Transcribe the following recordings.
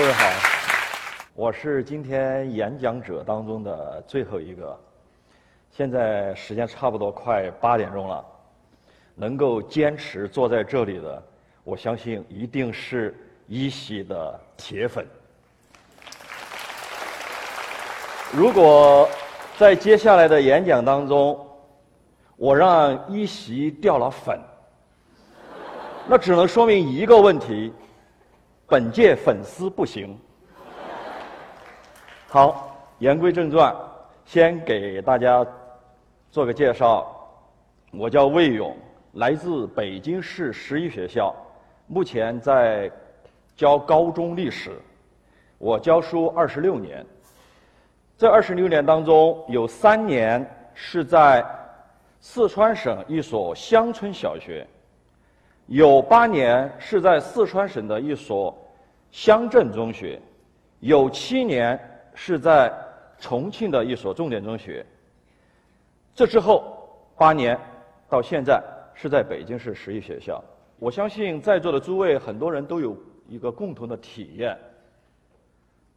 各位好，我是今天演讲者当中的最后一个。现在时间差不多快八点钟了，能够坚持坐在这里的，我相信一定是一席的铁粉。如果在接下来的演讲当中，我让一席掉了粉，那只能说明一个问题。本届粉丝不行。好，言归正传，先给大家做个介绍。我叫魏勇，来自北京市十一学校，目前在教高中历史。我教书二十六年，这二十六年当中，有三年是在四川省一所乡村小学。有八年是在四川省的一所乡镇中学，有七年是在重庆的一所重点中学。这之后八年到现在是在北京市十一学校。我相信在座的诸位很多人都有一个共同的体验，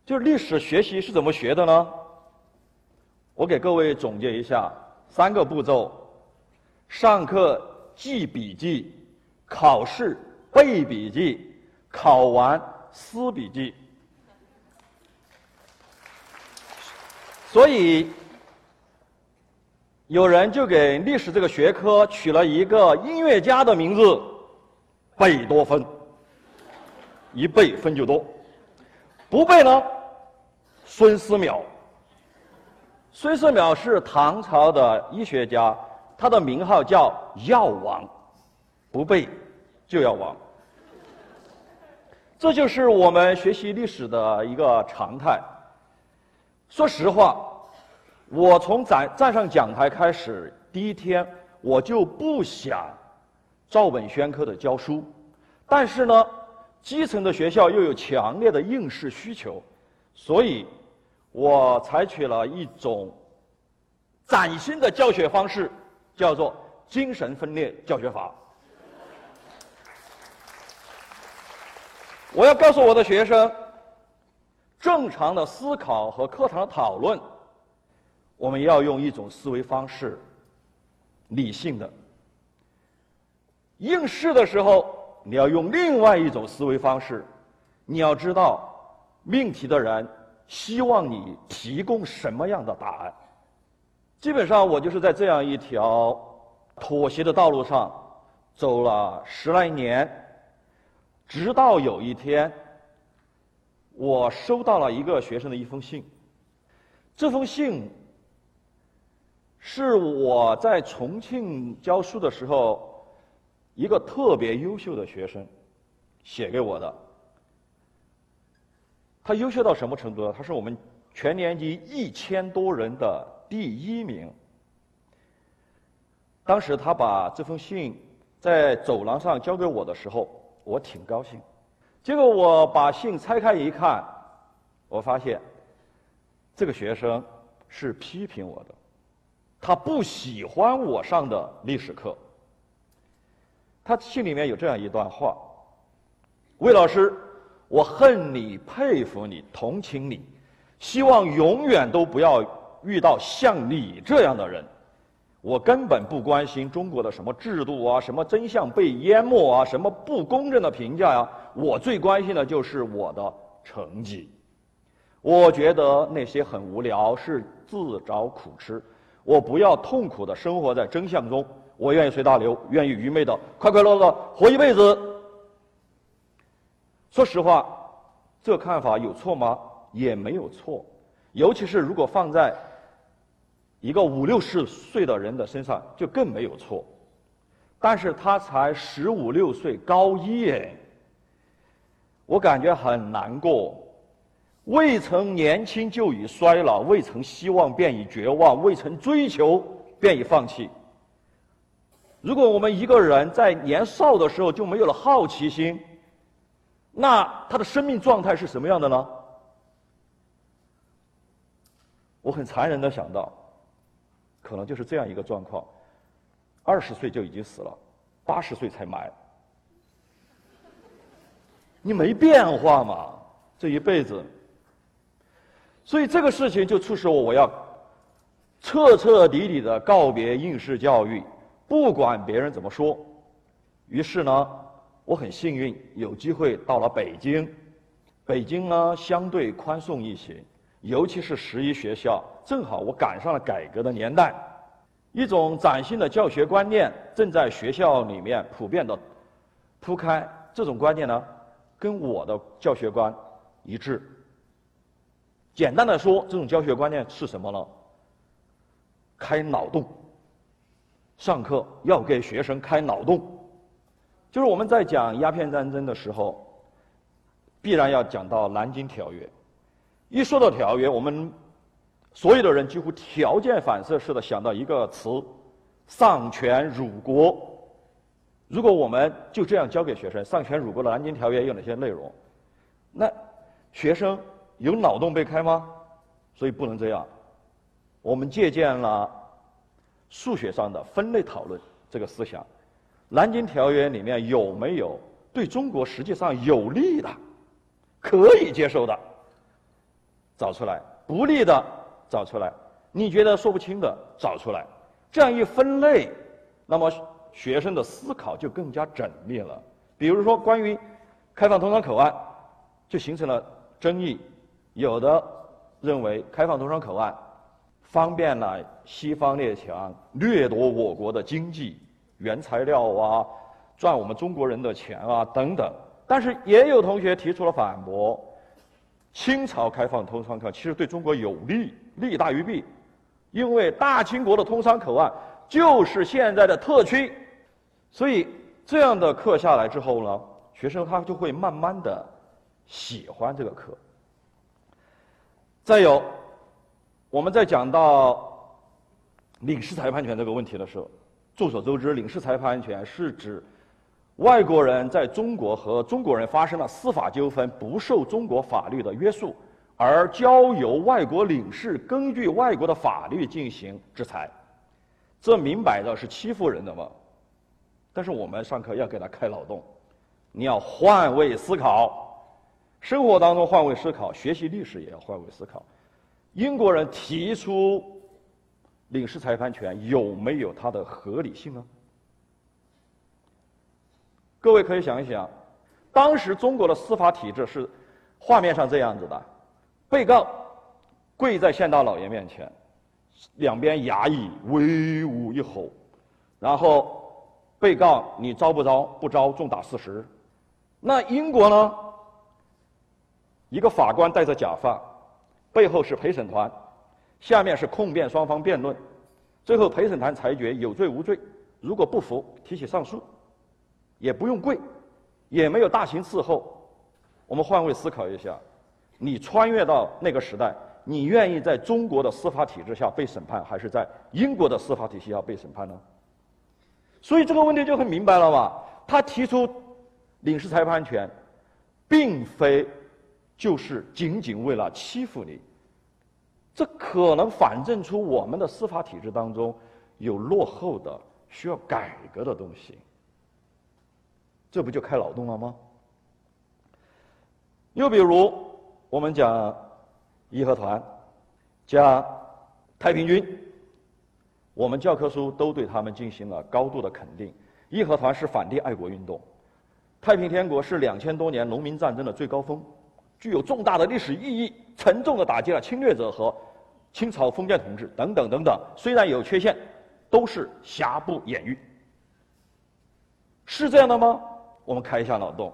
就是历史学习是怎么学的呢？我给各位总结一下三个步骤：上课记笔记。考试背笔记，考完撕笔记。所以，有人就给历史这个学科取了一个音乐家的名字——贝多芬。一背分就多，不背呢？孙思邈。孙思邈是唐朝的医学家，他的名号叫药王。不背。就要亡，这就是我们学习历史的一个常态。说实话，我从站站上讲台开始，第一天我就不想照本宣科的教书，但是呢，基层的学校又有强烈的应试需求，所以我采取了一种崭新的教学方式，叫做精神分裂教学法。我要告诉我的学生，正常的思考和课堂的讨论，我们要用一种思维方式，理性的。应试的时候，你要用另外一种思维方式。你要知道，命题的人希望你提供什么样的答案。基本上，我就是在这样一条妥协的道路上走了十来年。直到有一天，我收到了一个学生的一封信。这封信是我在重庆教书的时候，一个特别优秀的学生写给我的。他优秀到什么程度呢？他是我们全年级一千多人的第一名。当时他把这封信在走廊上交给我的时候。我挺高兴，结果我把信拆开一看，我发现这个学生是批评我的，他不喜欢我上的历史课。他信里面有这样一段话：“魏老师，我恨你，佩服你，同情你，希望永远都不要遇到像你这样的人。”我根本不关心中国的什么制度啊，什么真相被淹没啊，什么不公正的评价呀。我最关心的就是我的成绩。我觉得那些很无聊，是自找苦吃。我不要痛苦的生活在真相中。我愿意随大流，愿意愚昧的快快乐乐活一辈子。说实话，这看法有错吗？也没有错，尤其是如果放在。一个五六十岁的人的身上就更没有错，但是他才十五六岁，高一哎，我感觉很难过。未曾年轻就已衰老，未曾希望便已绝望，未曾追求便已放弃。如果我们一个人在年少的时候就没有了好奇心，那他的生命状态是什么样的呢？我很残忍的想到。可能就是这样一个状况：二十岁就已经死了，八十岁才埋。你没变化嘛？这一辈子。所以这个事情就促使我，我要彻彻底底的告别应试教育，不管别人怎么说。于是呢，我很幸运有机会到了北京。北京呢相对宽松一些，尤其是十一学校，正好我赶上了改革的年代，一种崭新的教学观念正在学校里面普遍的铺开。这种观念呢，跟我的教学观一致。简单的说，这种教学观念是什么呢？开脑洞。上课要给学生开脑洞，就是我们在讲鸦片战争的时候，必然要讲到《南京条约》。一说到条约，我们所有的人几乎条件反射似的想到一个词：丧权辱国。如果我们就这样教给学生“丧权辱国”的《南京条约》有哪些内容，那学生。有脑洞被开吗？所以不能这样。我们借鉴了数学上的分类讨论这个思想，《南京条约》里面有没有对中国实际上有利的、可以接受的，找出来；不利的找出来。你觉得说不清的找出来。这样一分类，那么学生的思考就更加缜密了。比如说，关于开放通商口岸，就形成了争议。有的认为开放通商口岸方便了西方列强掠夺我国的经济原材料啊，赚我们中国人的钱啊等等。但是也有同学提出了反驳：清朝开放通商口岸其实对中国有利，利大于弊，因为大清国的通商口岸就是现在的特区。所以这样的课下来之后呢，学生他就会慢慢的喜欢这个课。再有，我们在讲到领事裁判权这个问题的时候，众所周知，领事裁判权是指外国人在中国和中国人发生了司法纠纷，不受中国法律的约束，而交由外国领事根据外国的法律进行制裁，这明摆着是欺负人的嘛。但是我们上课要给他开脑洞，你要换位思考。生活当中换位思考，学习历史也要换位思考。英国人提出领事裁判权有没有它的合理性呢？各位可以想一想，当时中国的司法体制是画面上这样子的：被告跪在县大老爷面前，两边衙役威武一吼，然后被告你招不招？不招，重打四十。那英国呢？一个法官戴着假发，背后是陪审团，下面是控辩双方辩论，最后陪审团裁决有罪无罪。如果不服，提起上诉，也不用跪，也没有大刑伺候。我们换位思考一下，你穿越到那个时代，你愿意在中国的司法体制下被审判，还是在英国的司法体系下被审判呢？所以这个问题就很明白了嘛。他提出领事裁判权，并非。就是仅仅为了欺负你，这可能反证出我们的司法体制当中有落后的、需要改革的东西。这不就开脑洞了吗？又比如我们讲义和团，讲太平军，我们教科书都对他们进行了高度的肯定。义和团是反帝爱国运动，太平天国是两千多年农民战争的最高峰。具有重大的历史意义，沉重的打击了侵略者和清朝封建统治等等等等。虽然有缺陷，都是瑕不掩瑜。是这样的吗？我们开一下脑洞。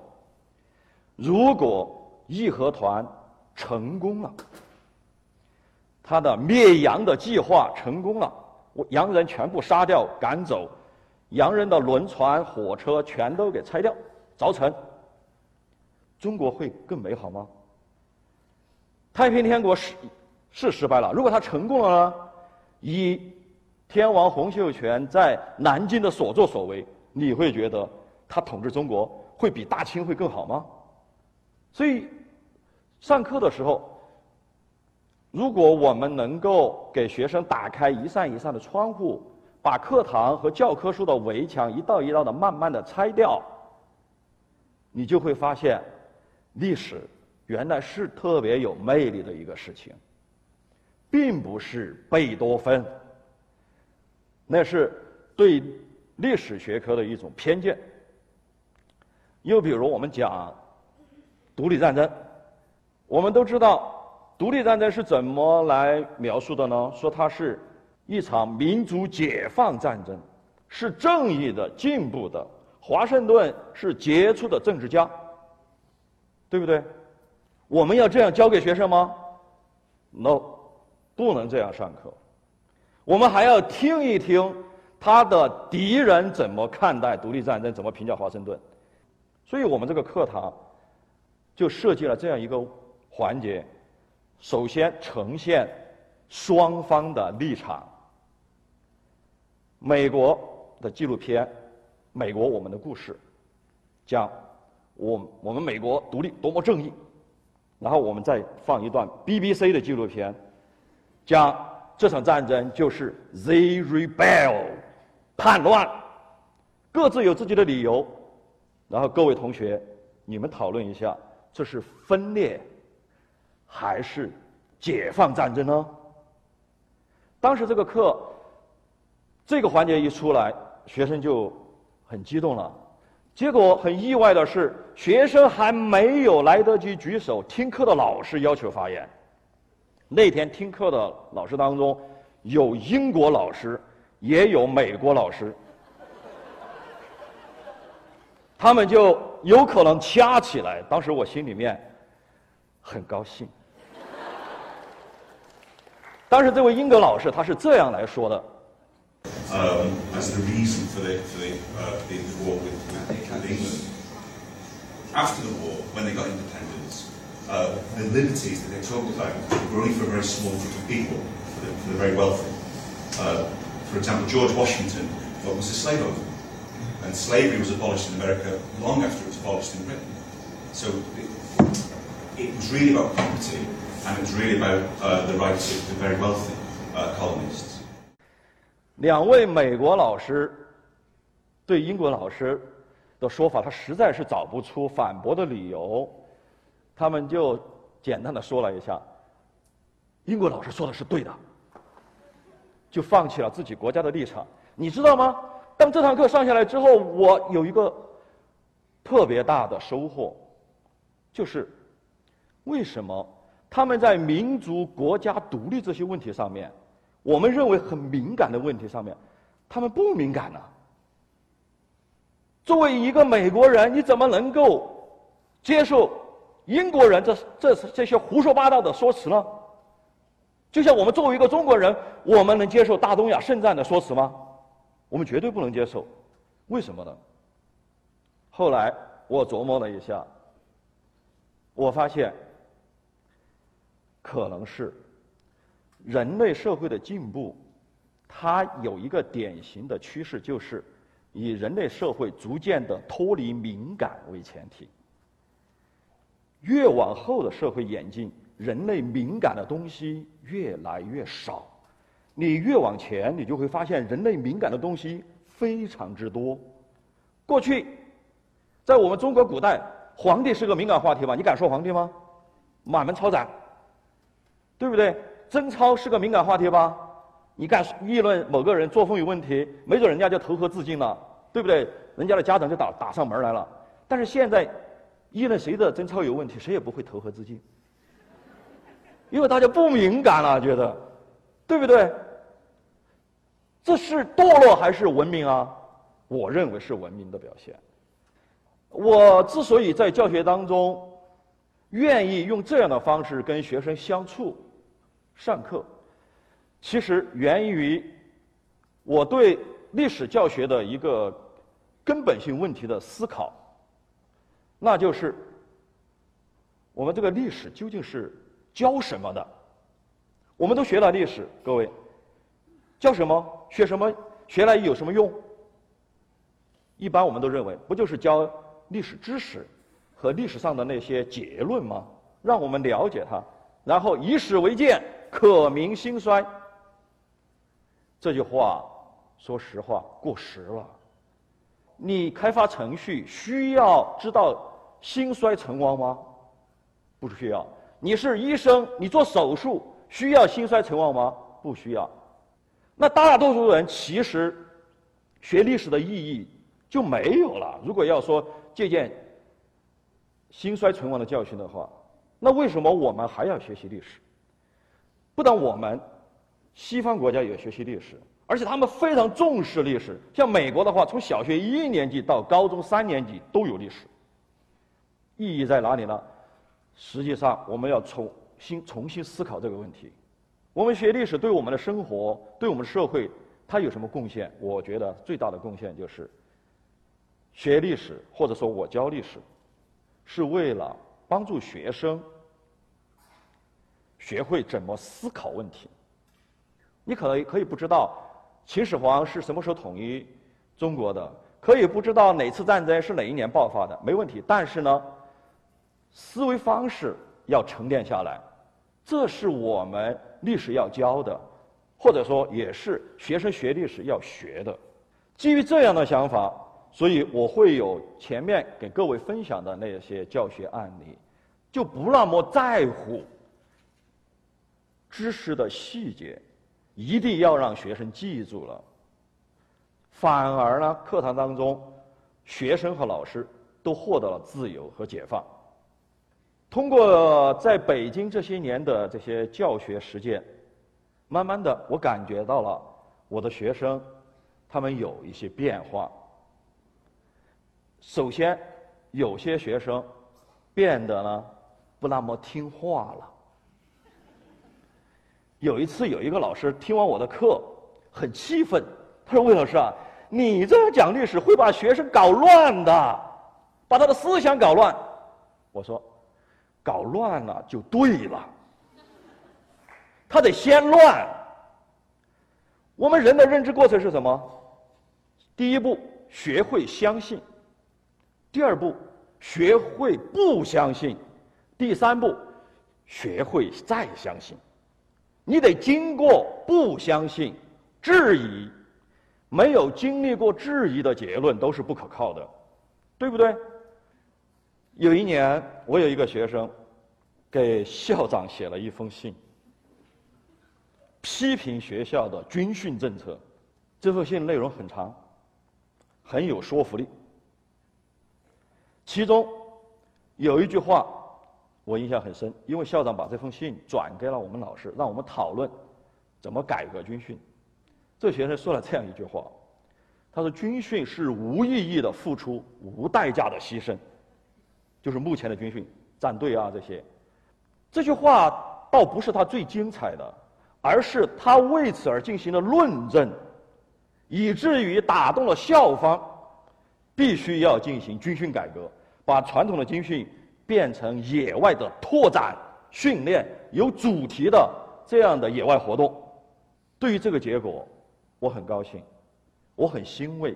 如果义和团成功了，他的灭洋的计划成功了，我洋人全部杀掉赶走，洋人的轮船、火车全都给拆掉凿沉，中国会更美好吗？太平天国是是失败了。如果他成功了呢？以天王洪秀全在南京的所作所为，你会觉得他统治中国会比大清会更好吗？所以，上课的时候，如果我们能够给学生打开一扇一扇的窗户，把课堂和教科书的围墙一道一道的慢慢的拆掉，你就会发现，历史。原来是特别有魅力的一个事情，并不是贝多芬，那是对历史学科的一种偏见。又比如我们讲独立战争，我们都知道独立战争是怎么来描述的呢？说它是一场民族解放战争，是正义的、进步的。华盛顿是杰出的政治家，对不对？我们要这样教给学生吗？No，不能这样上课。我们还要听一听他的敌人怎么看待独立战争，怎么评价华盛顿。所以我们这个课堂就设计了这样一个环节：首先呈现双方的立场。美国的纪录片《美国我们的故事》，讲我我们美国独立多么正义。然后我们再放一段 BBC 的纪录片，讲这场战争就是 They rebel，叛乱，各自有自己的理由。然后各位同学，你们讨论一下，这是分裂还是解放战争呢？当时这个课这个环节一出来，学生就很激动了。结果很意外的是，学生还没有来得及举手，听课的老师要求发言。那天听课的老师当中，有英国老师，也有美国老师，他们就有可能掐起来。当时我心里面很高兴。当时这位英国老师他是这样来说的。um, as the reason for the, for the, uh, the, the war with, with, England. After the war, when they got independence, uh, the liberties that they talked about were only for a very small group of people, for the, for the very wealthy. Uh, for example, George Washington was a slave owner, and slavery was abolished in America long after it was abolished in Britain. So it, it was really about property, and it was really by uh the rights of the very wealthy uh, colonists. 两位美国老师对英国老师的说法，他实在是找不出反驳的理由，他们就简单的说了一下，英国老师说的是对的，就放弃了自己国家的立场。你知道吗？当这堂课上下来之后，我有一个特别大的收获，就是为什么他们在民族、国家独立这些问题上面。我们认为很敏感的问题上面，他们不敏感呢。作为一个美国人，你怎么能够接受英国人这这这些胡说八道的说辞呢？就像我们作为一个中国人，我们能接受大东亚圣战的说辞吗？我们绝对不能接受。为什么呢？后来我琢磨了一下，我发现可能是。人类社会的进步，它有一个典型的趋势，就是以人类社会逐渐的脱离敏感为前提。越往后的社会演进，人类敏感的东西越来越少。你越往前，你就会发现人类敏感的东西非常之多。过去，在我们中国古代，皇帝是个敏感话题吧？你敢说皇帝吗？满门抄斩，对不对？贞操是个敏感话题吧？你敢议论某个人作风有问题，没准人家就投河自尽了，对不对？人家的家长就打打上门来了。但是现在，议论谁的贞操有问题，谁也不会投河自尽，因为大家不敏感了，觉得，对不对？这是堕落还是文明啊？我认为是文明的表现。我之所以在教学当中愿意用这样的方式跟学生相处。上课，其实源于我对历史教学的一个根本性问题的思考，那就是我们这个历史究竟是教什么的？我们都学了历史，各位教什么？学什么？学来有什么用？一般我们都认为，不就是教历史知识和历史上的那些结论吗？让我们了解它，然后以史为鉴。可明兴衰，这句话说实话过时了。你开发程序需要知道兴衰成亡吗？不需要。你是医生，你做手术需要兴衰存亡吗？不需要。那大多数人其实学历史的意义就没有了。如果要说借鉴兴衰存亡的教训的话，那为什么我们还要学习历史？不但我们西方国家也学习历史，而且他们非常重视历史。像美国的话，从小学一年级到高中三年级都有历史。意义在哪里呢？实际上，我们要重新重新思考这个问题。我们学历史对我们的生活、对我们的社会，它有什么贡献？我觉得最大的贡献就是学历史，或者说我教历史，是为了帮助学生学会怎么思考问题。你可能可以不知道秦始皇是什么时候统一中国的，可以不知道哪次战争是哪一年爆发的，没问题。但是呢？思维方式要沉淀下来，这是我们历史要教的，或者说也是学生学历史要学的。基于这样的想法，所以我会有前面给各位分享的那些教学案例，就不那么在乎知识的细节，一定要让学生记住了。反而呢，课堂当中，学生和老师都获得了自由和解放。通过在北京这些年的这些教学实践，慢慢的，我感觉到了我的学生，他们有一些变化。首先，有些学生变得呢不那么听话了。有一次，有一个老师听完我的课，很气愤，他说：“魏老师啊，你这样讲历史会把学生搞乱的，把他的思想搞乱。”我说。搞乱了就对了，他得先乱。我们人的认知过程是什么？第一步，学会相信；第二步，学会不相信；第三步，学会再相信。你得经过不相信、质疑，没有经历过质疑的结论都是不可靠的，对不对？有一年，我有一个学生给校长写了一封信，批评学校的军训政策。这封信内容很长，很有说服力。其中有一句话我印象很深，因为校长把这封信转给了我们老师，让我们讨论怎么改革军训。这学生说了这样一句话：“他说，军训是无意义的付出，无代价的牺牲。”就是目前的军训站队啊，这些，这句话倒不是他最精彩的，而是他为此而进行了论证，以至于打动了校方，必须要进行军训改革，把传统的军训变成野外的拓展训练，有主题的这样的野外活动。对于这个结果，我很高兴，我很欣慰，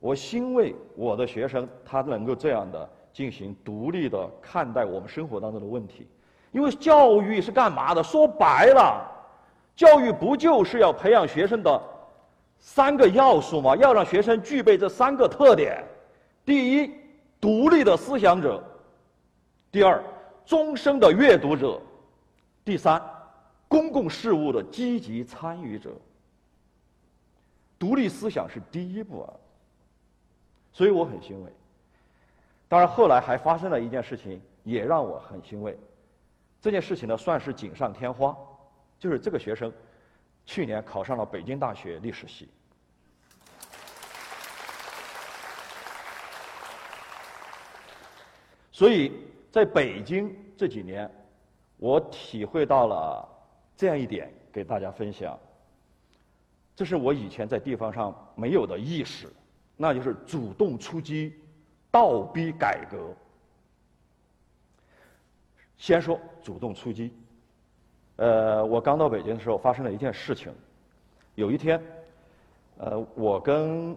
我欣慰我的学生他能够这样的。进行独立的看待我们生活当中的问题，因为教育是干嘛的？说白了，教育不就是要培养学生的三个要素吗？要让学生具备这三个特点：第一，独立的思想者；第二，终生的阅读者；第三，公共事务的积极参与者。独立思想是第一步啊，所以我很欣慰。当然，后来还发生了一件事情，也让我很欣慰。这件事情呢，算是锦上添花，就是这个学生去年考上了北京大学历史系。所以，在北京这几年，我体会到了这样一点，给大家分享。这是我以前在地方上没有的意识，那就是主动出击。倒逼改革。先说主动出击。呃，我刚到北京的时候，发生了一件事情。有一天，呃，我跟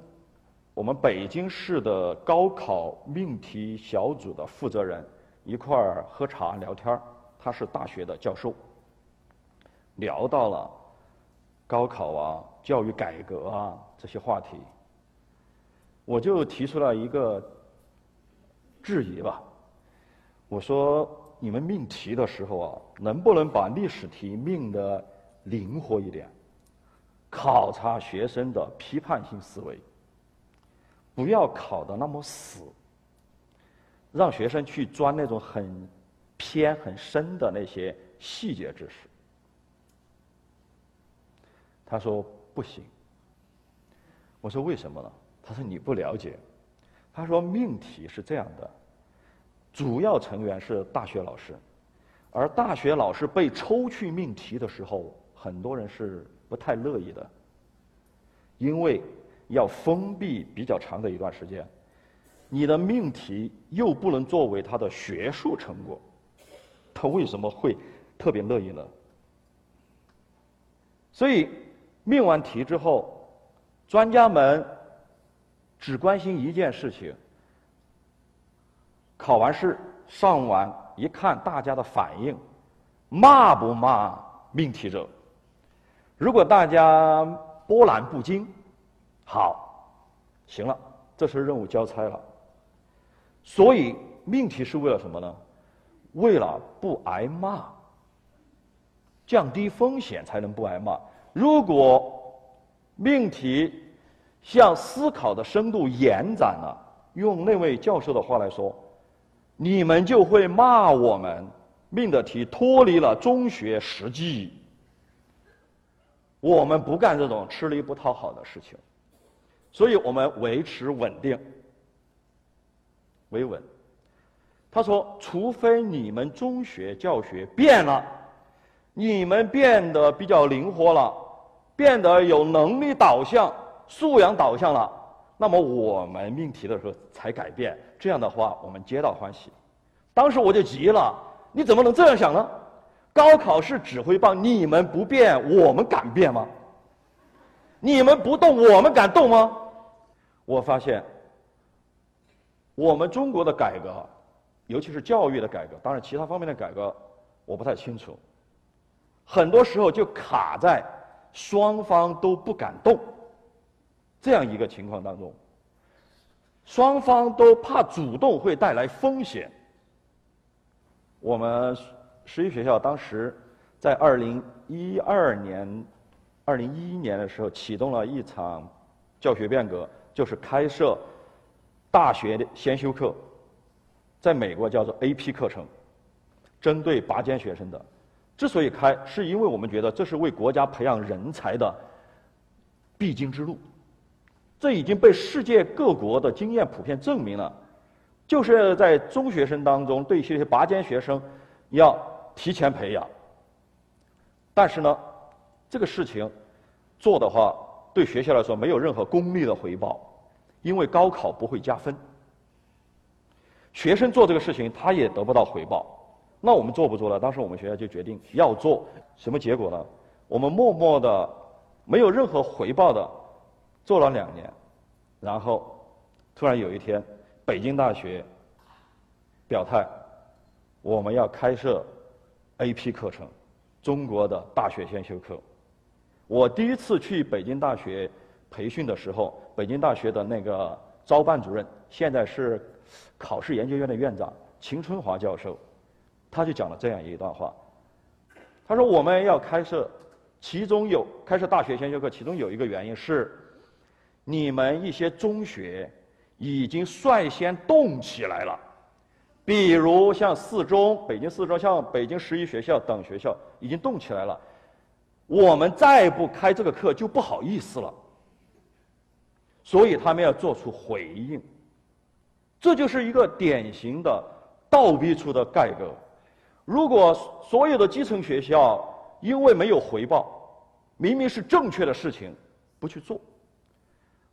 我们北京市的高考命题小组的负责人一块儿喝茶聊天他是大学的教授。聊到了高考啊、教育改革啊这些话题，我就提出了一个。质疑吧，我说你们命题的时候啊，能不能把历史题命的灵活一点，考察学生的批判性思维，不要考的那么死，让学生去钻那种很偏很深的那些细节知识。他说不行。我说为什么呢？他说你不了解。他说命题是这样的，主要成员是大学老师，而大学老师被抽去命题的时候，很多人是不太乐意的，因为要封闭比较长的一段时间，你的命题又不能作为他的学术成果，他为什么会特别乐意呢？所以。命完题之后，专家们只关心一件事情：考完试上完一看大家的反应，骂不骂命题者？如果大家波澜不惊，好，行了，这是任务交差了。所以命题是为了什么呢？为了不挨骂，降低风险才能不挨骂。如果命题向思考的深度延展了，用那位教授的话来说，你们就会骂我们命的题脱离了中学实际。我们不干这种吃力不讨好的事情，所以我们维持稳定、维稳。他说：“除非你们中学教学变了，你们变得比较灵活了。”变得有能力导向、素养导向了，那么我们命题的时候才改变。这样的话，我们皆大欢喜。当时我就急了：你怎么能这样想呢？高考是指挥棒，你们不变，我们敢变吗？你们不动，我们敢动吗？我发现，我们中国的改革，尤其是教育的改革，当然其他方面的改革我不太清楚，很多时候就卡在。双方都不敢动，这样一个情况当中，双方都怕主动会带来风险。我们十一学校当时在二零一二年、二零一一年的时候启动了一场教学变革，就是开设大学的先修课，在美国叫做 AP 课程，针对拔尖学生的。之所以开，是因为我们觉得这是为国家培养人才的必经之路。这已经被世界各国的经验普遍证明了，就是在中学生当中对一些拔尖学生要提前培养。但是呢，这个事情做的话，对学校来说没有任何功利的回报，因为高考不会加分。学生做这个事情，他也得不到回报。那我们做不做了？当时我们学校就决定要做，什么结果呢？我们默默的，没有任何回报的做了两年，然后突然有一天，北京大学表态，我们要开设 AP 课程，中国的大学先修课。我第一次去北京大学培训的时候，北京大学的那个招办主任，现在是考试研究院的院长秦春华教授。他就讲了这样一段话，他说：“我们要开设，其中有开设大学先修课，其中有一个原因是，你们一些中学已经率先动起来了，比如像四中、北京四中、像北京十一学校等学校已经动起来了，我们再不开这个课就不好意思了，所以他们要做出回应，这就是一个典型的倒逼出的改革。”如果所有的基层学校因为没有回报，明明是正确的事情，不去做，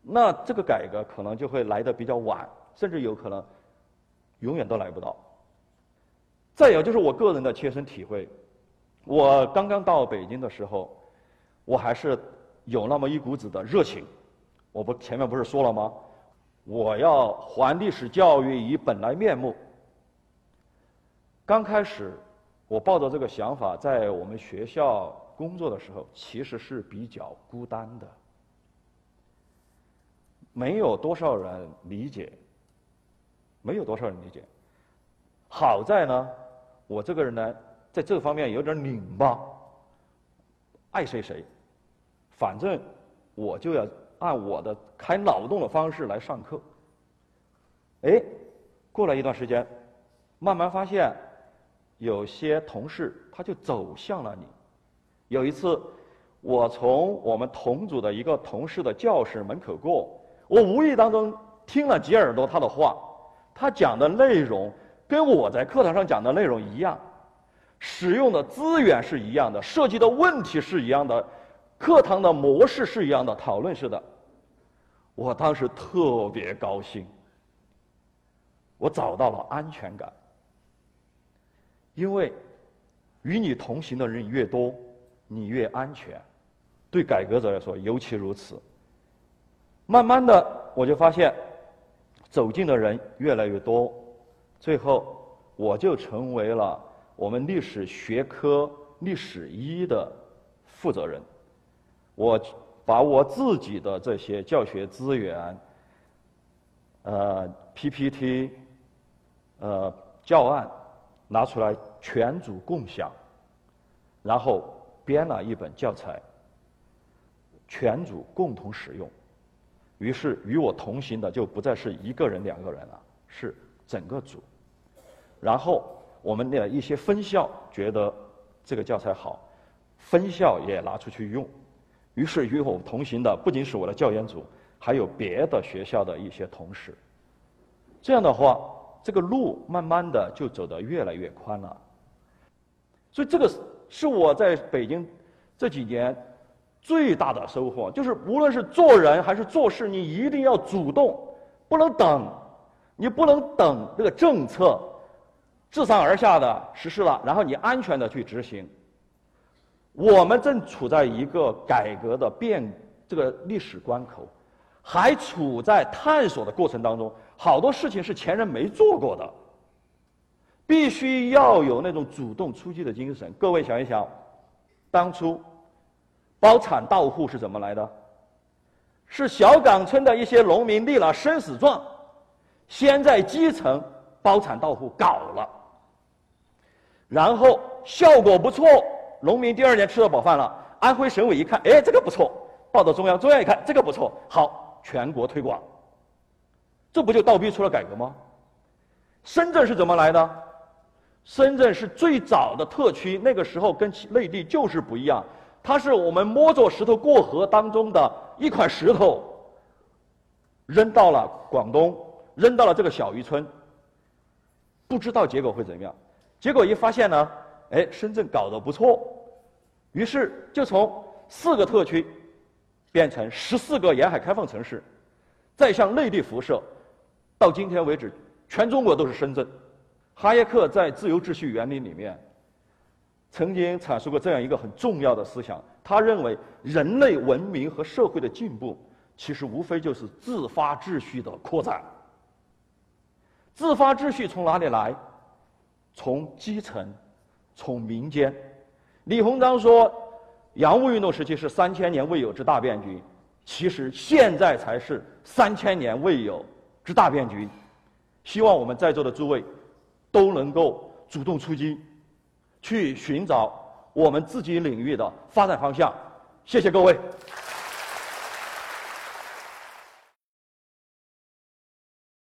那这个改革可能就会来的比较晚，甚至有可能永远都来不到。再有就是我个人的切身体会，我刚刚到北京的时候，我还是有那么一股子的热情。我不前面不是说了吗？我要还历史教育以本来面目。刚开始，我抱着这个想法在我们学校工作的时候，其实是比较孤单的，没有多少人理解，没有多少人理解。好在呢，我这个人呢，在这方面有点拧巴，爱谁谁，反正我就要按我的开脑洞的方式来上课。哎，过了一段时间，慢慢发现有些同事他就走向了你。有一次，我从我们同组的一个同事的教室门口过，我无意当中听了几耳朵他的话，他讲的内容跟我在课堂上讲的内容一样，使用的资源是一样的，涉及的问题是一样的，课堂的模式是一样的，讨论是的。我当时特别高兴，我找到了安全感，因为与你同行的人越多。你越安全，对改革者来说尤其如此。慢慢的，我就发现走进的人越来越多，最后我就成为了我们历史学科历史一的负责人。我把我自己的这些教学资源，呃 PPT，呃教案拿出来全组共享，然后。编了一本教材，全组共同使用。于是与我同行的就不再是一个人、两个人了，是整个组。然后我们的一些分校觉得这个教材好，分校也拿出去用。于是与我同行的不仅是我的教研组，还有别的学校的一些同事。这样的话，这个路慢慢的就走得越来越宽了。所以这个。是我在北京这几年最大的收获，就是无论是做人还是做事，你一定要主动，不能等，你不能等这个政策自上而下的实施了，然后你安全的去执行。我们正处在一个改革的变这个历史关口，还处在探索的过程当中，好多事情是前人没做过的。必须要有那种主动出击的精神。各位想一想，当初包产到户是怎么来的？是小岗村的一些农民立了生死状，先在基层包产到户搞了，然后效果不错，农民第二年吃到饱饭了。安徽省委一看，哎，这个不错，报到中央，中央一看这个不错，好，全国推广。这不就倒逼出了改革吗？深圳是怎么来的？深圳是最早的特区，那个时候跟内地就是不一样，它是我们摸着石头过河当中的一块石头，扔到了广东，扔到了这个小渔村，不知道结果会怎么样。结果一发现呢，哎，深圳搞得不错，于是就从四个特区变成十四个沿海开放城市，再向内地辐射，到今天为止，全中国都是深圳。哈耶克在《自由秩序原理》里面曾经阐述过这样一个很重要的思想，他认为人类文明和社会的进步，其实无非就是自发秩序的扩展。自发秩序从哪里来？从基层，从民间。李鸿章说，洋务运动时期是三千年未有之大变局，其实现在才是三千年未有之大变局。希望我们在座的诸位。都能够主动出击，去寻找我们自己领域的发展方向。谢谢各位。